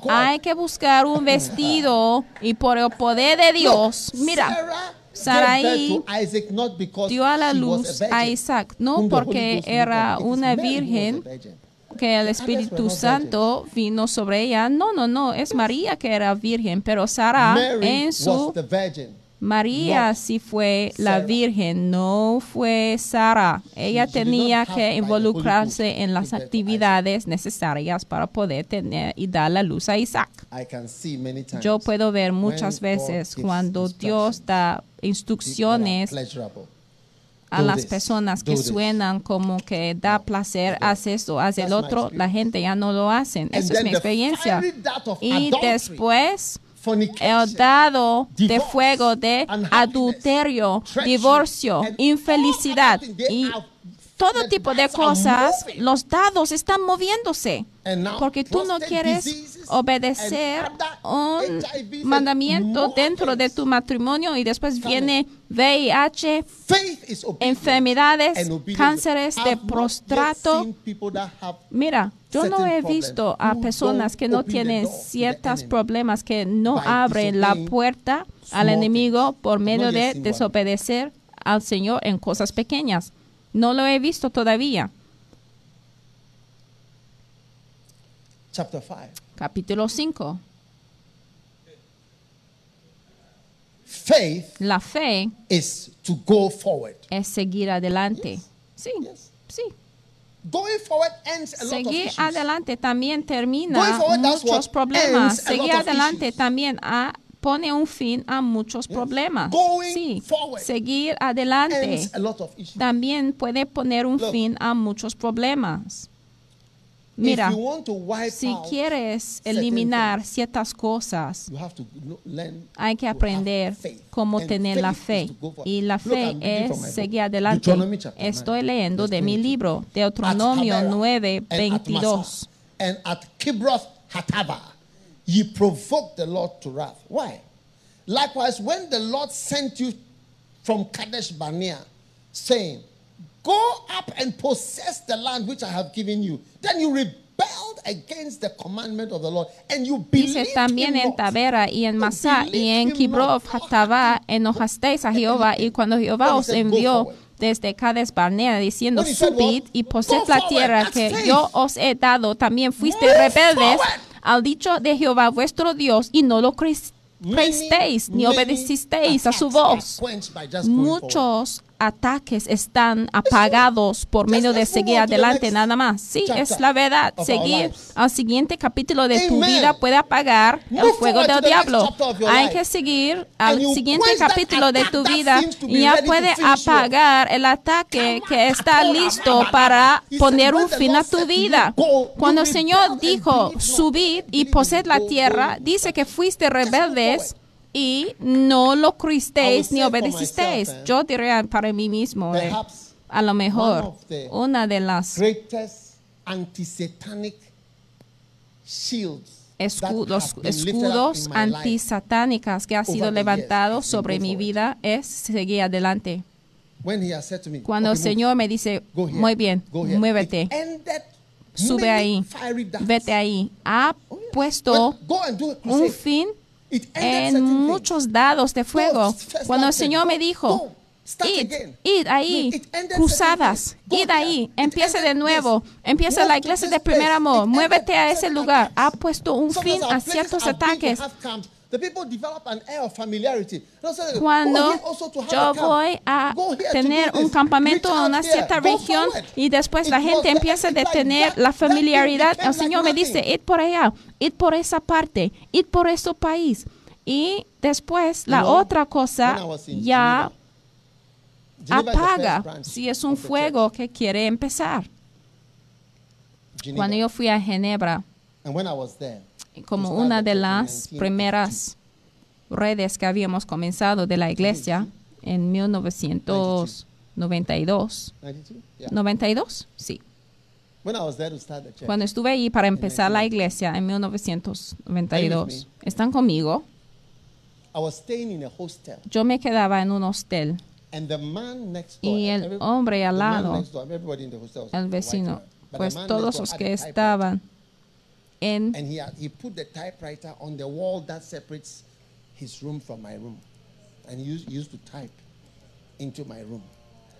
Hay que buscar un vestido y por el poder de Dios. Mira, Sarai dio a la luz a Isaac, no porque era una virgen que el Espíritu Santo vino sobre ella. No, no, no, es María que era virgen, pero Sara en su. María not sí fue la Sarah. virgen, no fue Sara. Ella she tenía que involucrarse en las actividades necesarias para poder tener y dar la luz a Isaac. I can see many times. Yo puedo ver muchas veces cuando Dios da instrucciones a Do las this, personas que this. suenan como que da placer, no. haz esto, haz el otro, la gente ya no lo hacen. And Esa es mi experiencia. Y después el dado de fuego de adulterio, divorcio, infelicidad y todo tipo de cosas, los dados están moviéndose. Porque tú no quieres obedecer un mandamiento dentro de tu matrimonio y después viene VIH, enfermedades, cánceres de prostrato. Mira, yo no he visto a personas que no tienen ciertos problemas que no abren la puerta al enemigo por medio de desobedecer al Señor en cosas pequeñas. No lo he visto todavía. chapter 5. Capítulo 5. Faith La fe es seguir adelante. Sí, sí. Going forward ends a lot of Seguir adelante también termina forward, muchos problemas. Seguir adelante también ah, pone un fin a muchos problemas. Going Sí, forward seguir adelante Ends a lot of issues. también puede poner un Look. fin a muchos problemas. Mira, if you want to wipe si out, quieres eliminar things, ciertas cosas, you have to learn hay que aprender cómo And tener la fe. Y la Look, fe my es seguir adelante. Estoy leyendo de mi 22. libro, Deuteronomio Taberah 9, and at 22. Massah And at Kibroth Hatava, ye provoked the Lord to wrath. Why? Likewise, when the Lord sent you from Kadesh Barnea, saying, Go up and possess the land which I have given you, then you rebelled against the commandment of the Lord, and you Dice también en. Tabera y en Masá y en Kibrov not. Hatavá enojasteis a Jehová y cuando Jehová os said, "Go envió forward." desde Cades Barnea diciendo subid "What? y Go poseed la tierra que yo os he dado también fuiste rebeldes al dicho de Jehová vuestro Dios y no lo creísteis ni obedecisteis a su voz muchos ataques están apagados por medio de seguir adelante nada más. Sí, es la verdad. Seguir al siguiente capítulo de tu vida puede apagar el fuego del diablo. Hay que seguir al siguiente capítulo de tu vida y ya puede apagar el ataque que está listo para poner un fin a tu vida. "Go, you Cuando el Señor dijo, believed not." subid y me, la tierra, dice que fuiste rebeldes. Y no lo creísteis ni obedecisteis. myself, eh, Yo diría para mí mismo, eh, a lo mejor, una de las escudos, escudos antisatánicas que ha sido levantado sobre mi vida es seguir adelante. When he has said to me, Cuando el "Okay, move, Señor me dice, muy bien, go here," muévete, sube ahí, vete ahí. Ha Oh, puesto But go and do a un fin en muchos dados de fuego. Cuando el Señor me dijo, id, id ahí, cruzadas, id ahí, empieza de nuevo, empieza la iglesia de primer amor, muévete a ese lugar. Ha puesto un fin a ciertos ataques. Have camps. The people develop an air of familiarity. No, so they- Cuando yo voy a tener un campamento en una cierta región y después la gente empieza a that- la familiaridad, el Señor me dice, id por allá, id por esa parte, id por ese país. Y después la otra cosa ya apaga si es un fuego que quiere empezar. Cuando yo fui a Ginebra, Como una de las 1952. primeras redes que habíamos comenzado de la iglesia en 1992. 92? Yeah. 92, sí. Cuando estuve ahí para empezar la iglesia en 1992. ¿Están conmigo? Yo me quedaba en un hostel. Y el hombre al lado, el vecino, pues todos los que estaban en And he, had, he put the typewriter on the wall that separates his room from my room. And he used, he used to type into my room.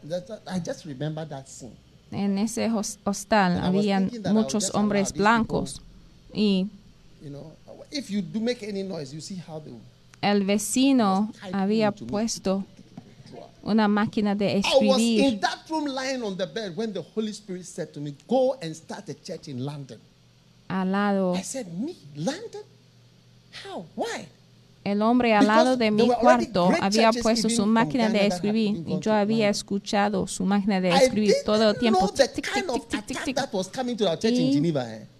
That, that- I just remember that scene. en ese hostal And habían thinking that I would muchos hombres blancos y You know, if you do make any noise, you see how they el vecino había puesto una máquina de I was escribir in that room lying on the bed when the Holy Spirit said to me, Go and start a church in London. Al lado. I said, Me? London? How? Why? El hombre al lado de mi cuarto había puesto su máquina de escribir y yo había escuchado su máquina de escribir todo el tiempo. Y?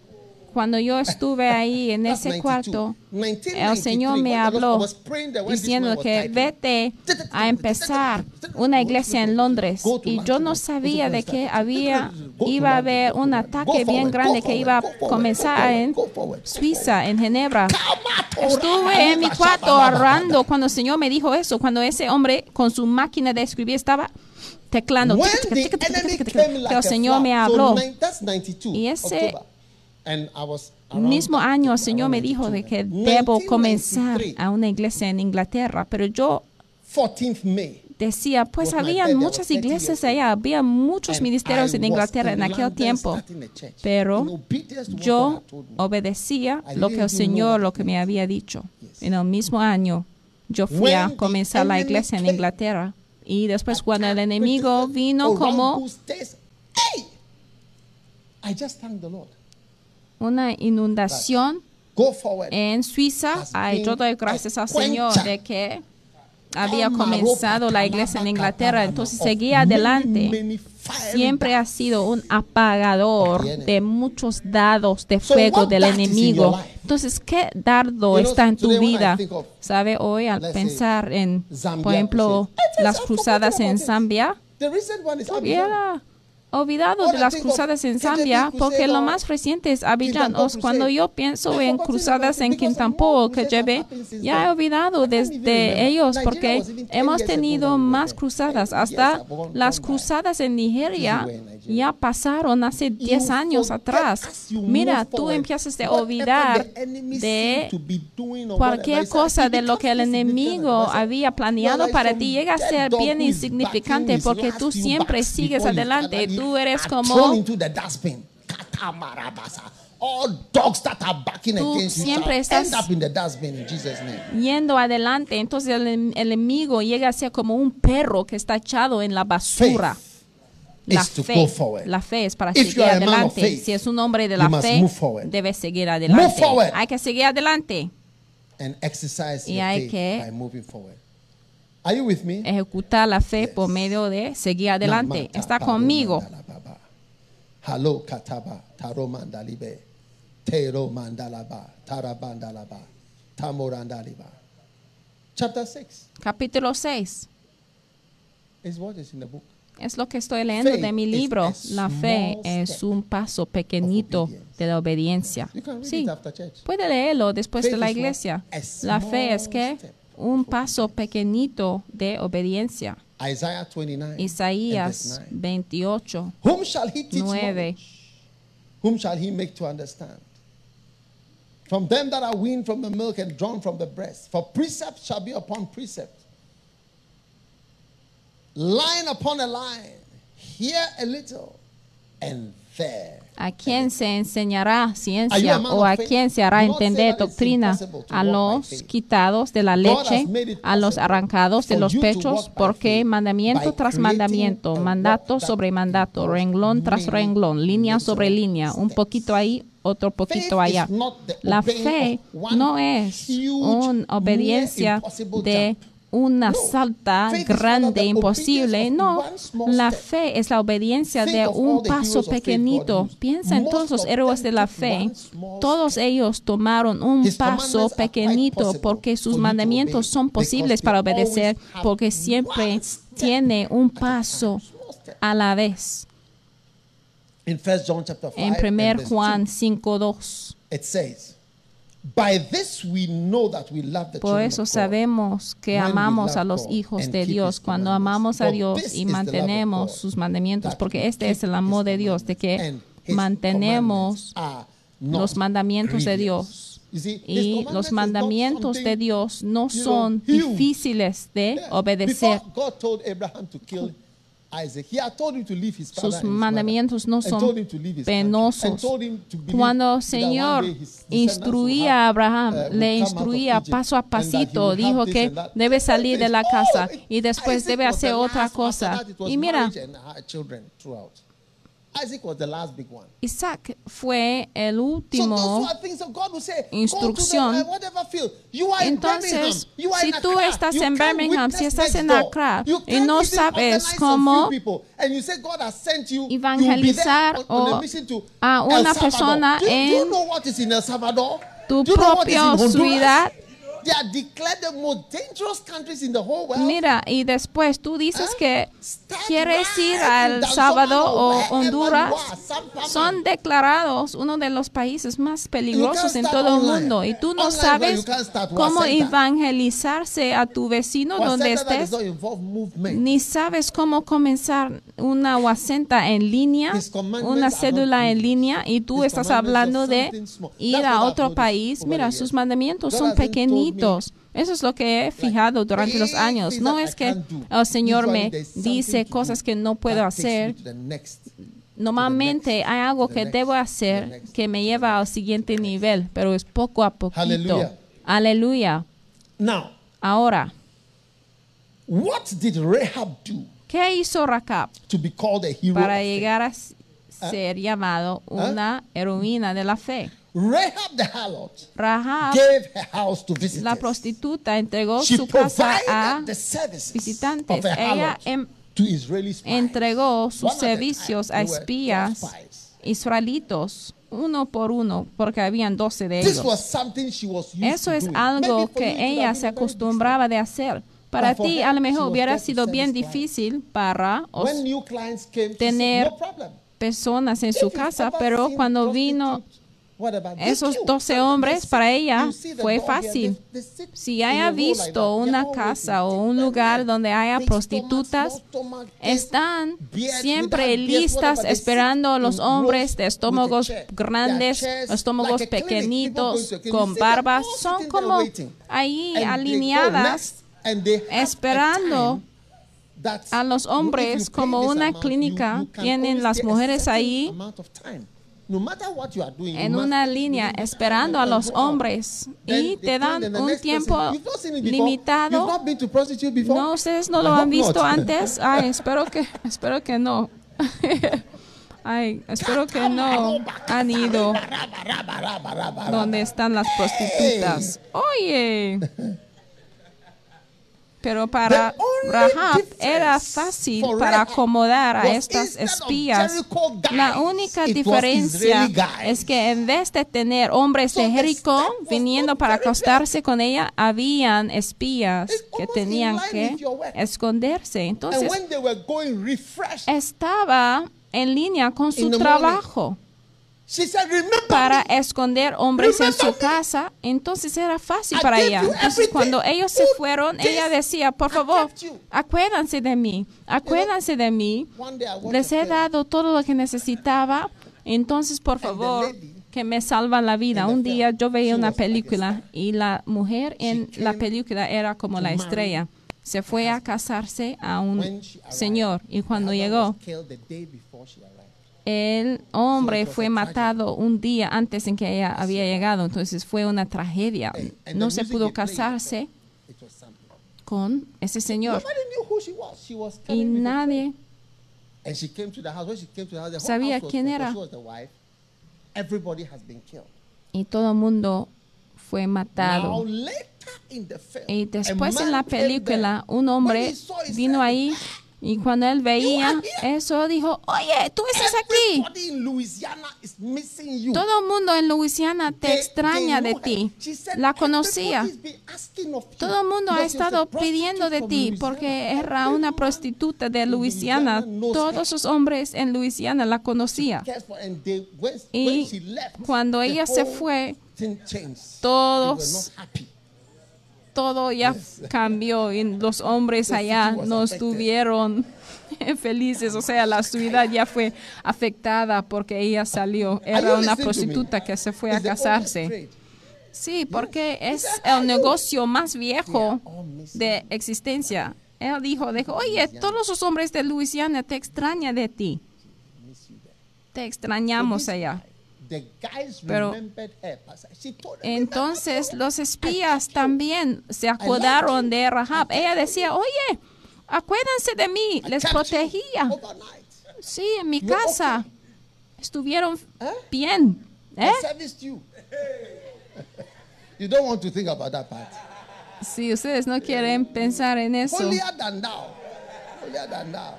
Cuando yo estuve ahí en ese 92. cuarto, 1993, el Señor me habló diciendo que vete a empezar una iglesia en Londres. Y yo no sabía de que había iba a haber un ataque bien grande que iba a comenzar en Suiza, en Ginebra. Estuve en mi cuarto orando cuando el Señor me dijo eso, cuando ese hombre con su máquina de escribir estaba teclando. El Señor me habló. nine- that's 92 Y ese mismo año el Señor me dijo de 92. que debo comenzar 1993, a una iglesia en Inglaterra, pero yo 14th May. decía, pues había muchas was 30 iglesias allá, había muchos ministerios en Inglaterra in en aquel tiempo, pero yo obedecía lo que el Señor, lo que me había dicho. En el mismo año yo fui a comenzar la iglesia en Inglaterra y después cuando el enemigo vino como una inundación en Suiza, ay, yo doy gracias al Señor de que había comenzado la iglesia en Inglaterra, entonces seguía adelante. Siempre ha sido un apagador de muchos dados de fuego del enemigo. Entonces, ¿qué dardo está en tu vida? ¿Sabe? Hoy al pensar en, por ejemplo, las cruzadas en. Zambia, The recent one is Abidjan. hubiera olvidado All de las cruzadas en KJP Zambia porque lo más reciente es Abidjan. Cuando yo pienso en cruzadas en Quintampo o since ya he olvidado desde ellos porque was even 10 hemos tenido más cruzadas. Hasta las cruzadas en Nigeria ya pasaron hace 10 años atrás. Mira, tú empiezas a olvidar de cualquier cosa de lo que el enemigo había planeado "Well, like para ti llega a ser bien insignificante porque tú siempre sigues adelante. Tú eres como thrown into the dustbin. Katamarabasa. All dogs that are backing Tú against you siempre shall estás- end up in the dustbin in Jesus' name. yendo adelante. Entonces el, el enemigo llega a ser como un perro que está echado en la basura. Faith La fe, la fe es para If seguir you adelante. faith, Si es un hombre de you la fe, debe seguir adelante. Hay que seguir adelante, And exercise Y hay que- by moving forward. Are you with me? ejecutar la fe Yes. por medio de seguir adelante. Namata Está conmigo. mandala baba. Halo kataba taro mandalibe. Tero mandalaba. Tarabandalaba. Tamorandaliba. Chapter 6 Capítulo 6. is what is in the book. Es lo que estoy leyendo Faith de mi libro. La fe es un paso pequeñito de la obediencia. Sí, puede leerlo después de la iglesia. La fe es que un paso pequeñito de obediencia. Isaiah 29. and verse Isaías 9. 28. Whom shall he teach Nueve. knowledge? Whom shall he make to understand? From them that are weaned from the milk and drawn from the breast. For precept shall be upon precept, line upon a line, here a little, and. ¿A quién se enseñará ciencia o a quién se hará entender doctrina? A los quitados de la leche, a los arrancados de los pechos, porque mandamiento tras mandamiento, mandato sobre mandato, renglón tras renglón, línea sobre línea, un poquito ahí, otro poquito allá. La fe no es una obediencia de. Una No. salta grande, imposible. No, la fe es la obediencia de un paso pequeñito. Piensa en todos los héroes de la fe. Todos ellos tomaron un paso pequeñito porque sus mandamientos son posibles para obedecer porque siempre tiene un paso a la vez. In 1 John chapter 5 En and 1 verse Juan 2, Por eso sabemos que amamos love a los hijos de Dios cuando amamos a Dios y mantenemos God, sus mandamientos, porque este es el amor de Dios, de que mantenemos los mandamientos de. Dios. Y los mandamientos de Dios no son difíciles de obedecer. Sus mandamientos no son penosos. Cuando el Señor instruía a Abraham, uh, le instruía paso a pasito, dijo que debe salir de la All casa y después debe hacer otra cosa. Y mira, Isaac was the last big one. Isaac fue el último instrucción. Uh. Entonces, si tú estás en Birmingham, si estás en. Accra y no sabes cómo evangelizar o a una persona en tu propia ciudad. They are declared the most dangerous countries in the whole world. Mira, y después tú dices que quieres ir right a in El San Salvador o Honduras. Son declarados uno de los países más peligrosos en todo el mundo y tú no Online, sabes cómo Wasenta. evangelizarse a tu vecino donde estés, ni sabes cómo comenzar una wacenta en línea, una cédula en línea y tú His estás hablando de ir a otro país. Mira, sus mandamientos son hasn't pequeñitos. Eso es lo que he fijado durante los "Hey, años. No es que can't do." el Señor me dice cosas que no puedo hacer. Normalmente hay algo que debo hacer que me lleva al siguiente nivel, pero es poco a poquito. Aleluya. Now, Ahora, what did Rahab do ¿qué hizo Rakab to be called a hero? para llegar a ser llamado una heroína de la fe? Rahab the harlot Rahab, gave her house to visitors. la prostituta, entregó She su casa a the services visitantes. of a Ella em- to Israeli spies. entregó sus One servicios a There were espías 12 spies. israelitos, uno por uno, porque habían doce de This ellos. was something she was used Eso to es algo Maybe for you que ella se acostumbraba de hacer. Para ti a lo mejor hubiera sido bien difícil para os- When new clients came, she tener personas en su casa, pero cuando vino esos queue. 12 They hombres, para ella fue fácil. Si haya visto una casa o un lugar donde haya prostitutas, están siempre listas esperando a los hombres de estómagos grandes, estómagos pequeñitos, con barbas, son como ahí alineadas esperando a los hombres como una clínica. Tienen las mujeres ahí. No matter what you are doing, you en must una línea esperando a los hombres y te dan un tiempo limitado. No, ustedes no I lo han visto not. antes. Ay, espero que, espero que no. Ay, espero que no han ido donde están las prostitutas. Oye. Pero para Rahab era fácil para acomodar a estas espías. La única diferencia es que en vez de tener hombres de Jericó viniendo para acostarse con ella, habían espías que tenían que esconderse. Entonces, estaba en línea con su trabajo para esconder hombres en su casa. Entonces era fácil para ella. Entonces cuando ellos se fueron, ella decía, por favor, acuérdense de mí, acuérdense de mí. Les he dado todo lo que necesitaba. Entonces, por favor, que me salvan la vida. Un día yo veía una película y la mujer en la película era como la estrella. Se fue a casarse a un señor y cuando llegó, el hombre fue matado un día antes en que ella había llegado, entonces fue una tragedia. No se pudo casarse con ese señor. Y nadie Sabía quién era. Y todo el mundo fue matado. Y después en la película, un hombre vino ahí y cuando él veía eso dijo, oye, tú estás aquí. Todo el mundo en Luisiana te extraña de ti. La conocía. Todo el mundo ha estado pidiendo de ti porque era una prostituta de Luisiana. Todos sus hombres en Luisiana la conocían. Y cuando ella se fue, todos- They were not happy. Todo ya cambió y los hombres allá no estuvieron felices, o sea, la ciudad ya fue afectada porque ella salió, era una prostituta que se fue a casarse. Sí, porque es said, "Are el negocio más viejo de existencia. Él dijo, dijo, oye, todos los hombres de Luisiana te extrañan de ti, te extrañamos allá. Pero- Entonces "Remember los espías también se acordaron de Rahab. Ella decía, oye, acuérdense de mí, les protegía. Sí, en mi casa estuvieron ¿Eh? bien. ¿Eh? You don't want to think about that part. Si ustedes no quieren pensar en eso. Holier than thou. Holier than thou.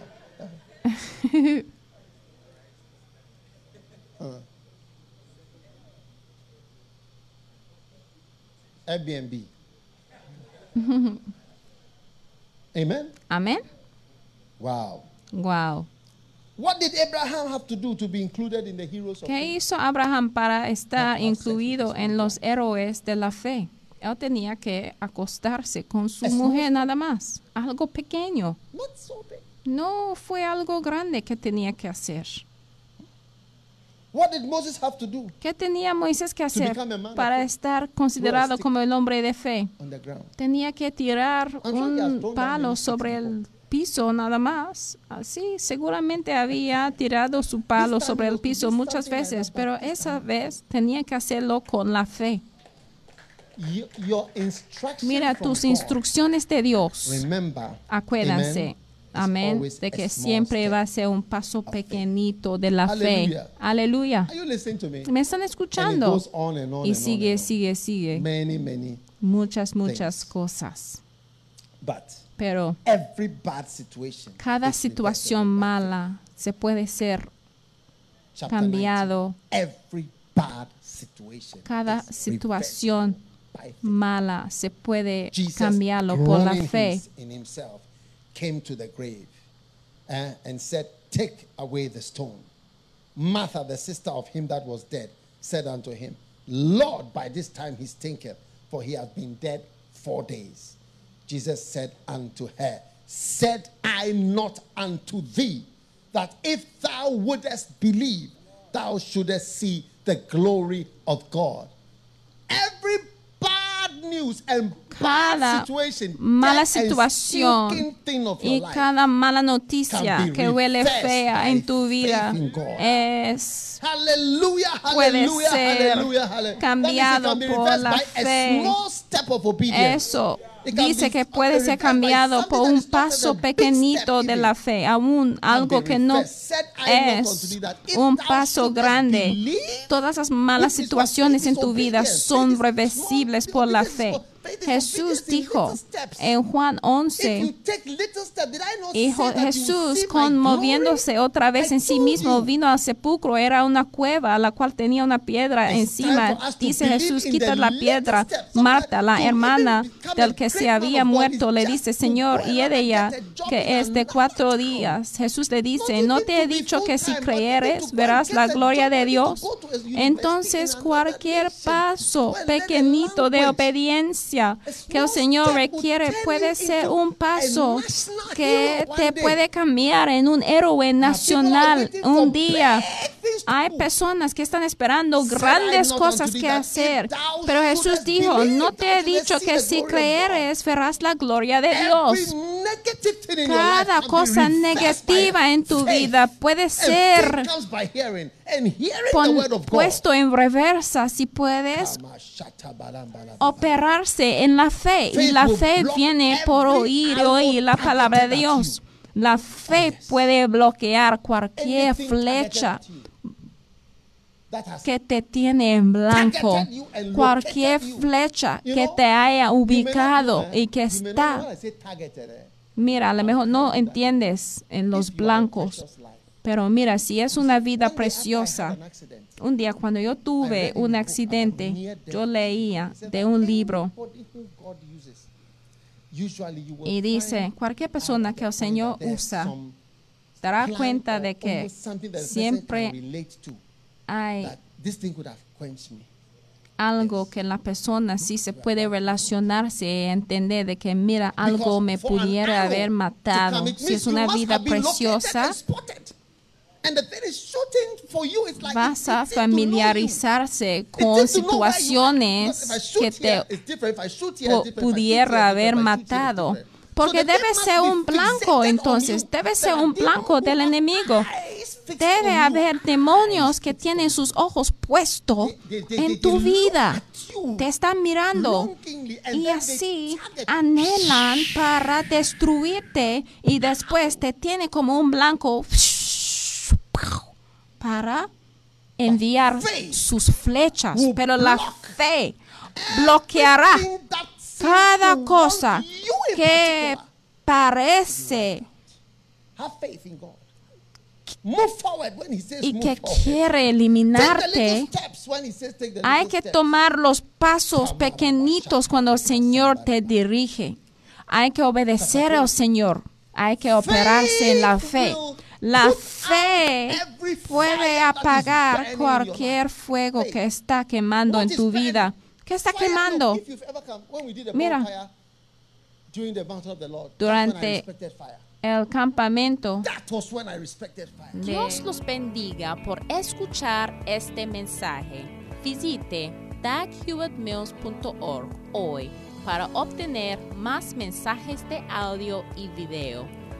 Airbnb. Amen. Amén. Wow. Wow. What did Abraham have to do to be included in the heroes of ¿Qué hizo Abraham para estar incluido en los héroes de la fe? Él tenía que acostarse con su mujer nada más. Algo pequeño. Not so big. No fue algo grande que tenía que hacer. What did Moses have to do ¿Qué tenía Moisés que hacer para estar considerado como el hombre de fe? Tenía que tirar un palo sobre el piso nada más. Así, seguramente había tirado su palo sobre el piso muchas veces, pero esa vez tenía que hacerlo con la fe. Mira tus instrucciones de Dios. Acuérdense, amén, de que siempre va a ser un paso pequeñito de la fe. Aleluya. Me? ¿Me están And it escuchando? goes on and on Y and sigue, on. sigue, sigue. Many, many. Muchas, muchas things. cosas. But Pero every bad situation, cada situación mala se puede ser Chapter cambiado. 19. Every bad situation. Cada situación mala se puede Jesus, cambiarlo por la fe. his- in himself, came to the grave eh, and said, Take away the stone. Martha, the sister of him that was dead, said unto him, Lord, by this time he stinketh, for he hath been dead four days. Jesus said unto her, Said I not unto thee that if thou wouldest believe, thou shouldest see the glory of God? Every Cada mala situación y cada mala noticia que huele fea en tu vida es puede ser cambiado por la fe. A small step of obedience. Eso dice que puede ser cambiado por un paso pequeñito de la fe, aún algo que no es un paso grande. Todas las malas situaciones en tu vida son reversibles por la fe. Jesús dijo en Juan If 11, you take little step, did I not Y Jesús, conmoviéndose otra vez en sí mismo, vino al sepulcro. Era una cueva, la cual tenía una piedra encima. Dice Jesús, quita la piedra. Marta, la hermana del a que se había muerto, le dice, Señor, y ella, a que es de cuatro días. Jesús le dice, no te he dicho que si go verás la a gloria de Dios. a Entonces, cualquier paso a pequeñito de obediencia A que el Señor requiere puede ser un paso que te puede cambiar en un héroe nacional un día. Hay personas que están esperando grandes cosas que hacer, pero Jesús dijo, no te he dicho que si creyeres verás la gloria de Dios. Cada cosa negativa en tu vida puede ser puesto en reversa si puedes Kama en la fe y la fe viene por oír y oír la palabra de Dios. La fe puede bloquear cualquier flecha que te tiene en blanco, cualquier flecha que te haya ubicado y que está, eh. mira, a lo mejor no entiendes en los blancos. Pero mira, si es una vida preciosa, un día cuando yo tuve un accidente, yo leía de un libro y dice, cualquier persona que el Señor usa dará cuenta de que siempre hay algo que la persona sí se puede relacionarse y entender de que mira algo me pudiera haber matado. si es una vida preciosa vas a familiarizarse con situaciones que te pudiera haber matado. Porque debe ser un blanco entonces, debe ser un blanco del have enemigo. Debe haber demonios que tienen sus ojos puestos en tu vida. Te están mirando y así anhelan para destruirte y después te tiene como un blanco para enviar sus flechas. Pero la fe bloqueará cada cosa que parece. y que quiere eliminarte, hay que tomar los pasos pequeñitos cuando el Señor te dirige. Hay que obedecer al Señor. Hay que operarse en la fe. La fe puede apagar cualquier fuego que está quemando en tu vida. ¿Qué está quemando? look, if you've ever come, when we did a Mira. bonfire during the mountain of the Lord, that's Durante-. El campamento. That was when I respected fire. Dios los bendiga por escuchar este mensaje. Visite daghewittmills.org hoy para obtener más mensajes de audio y video,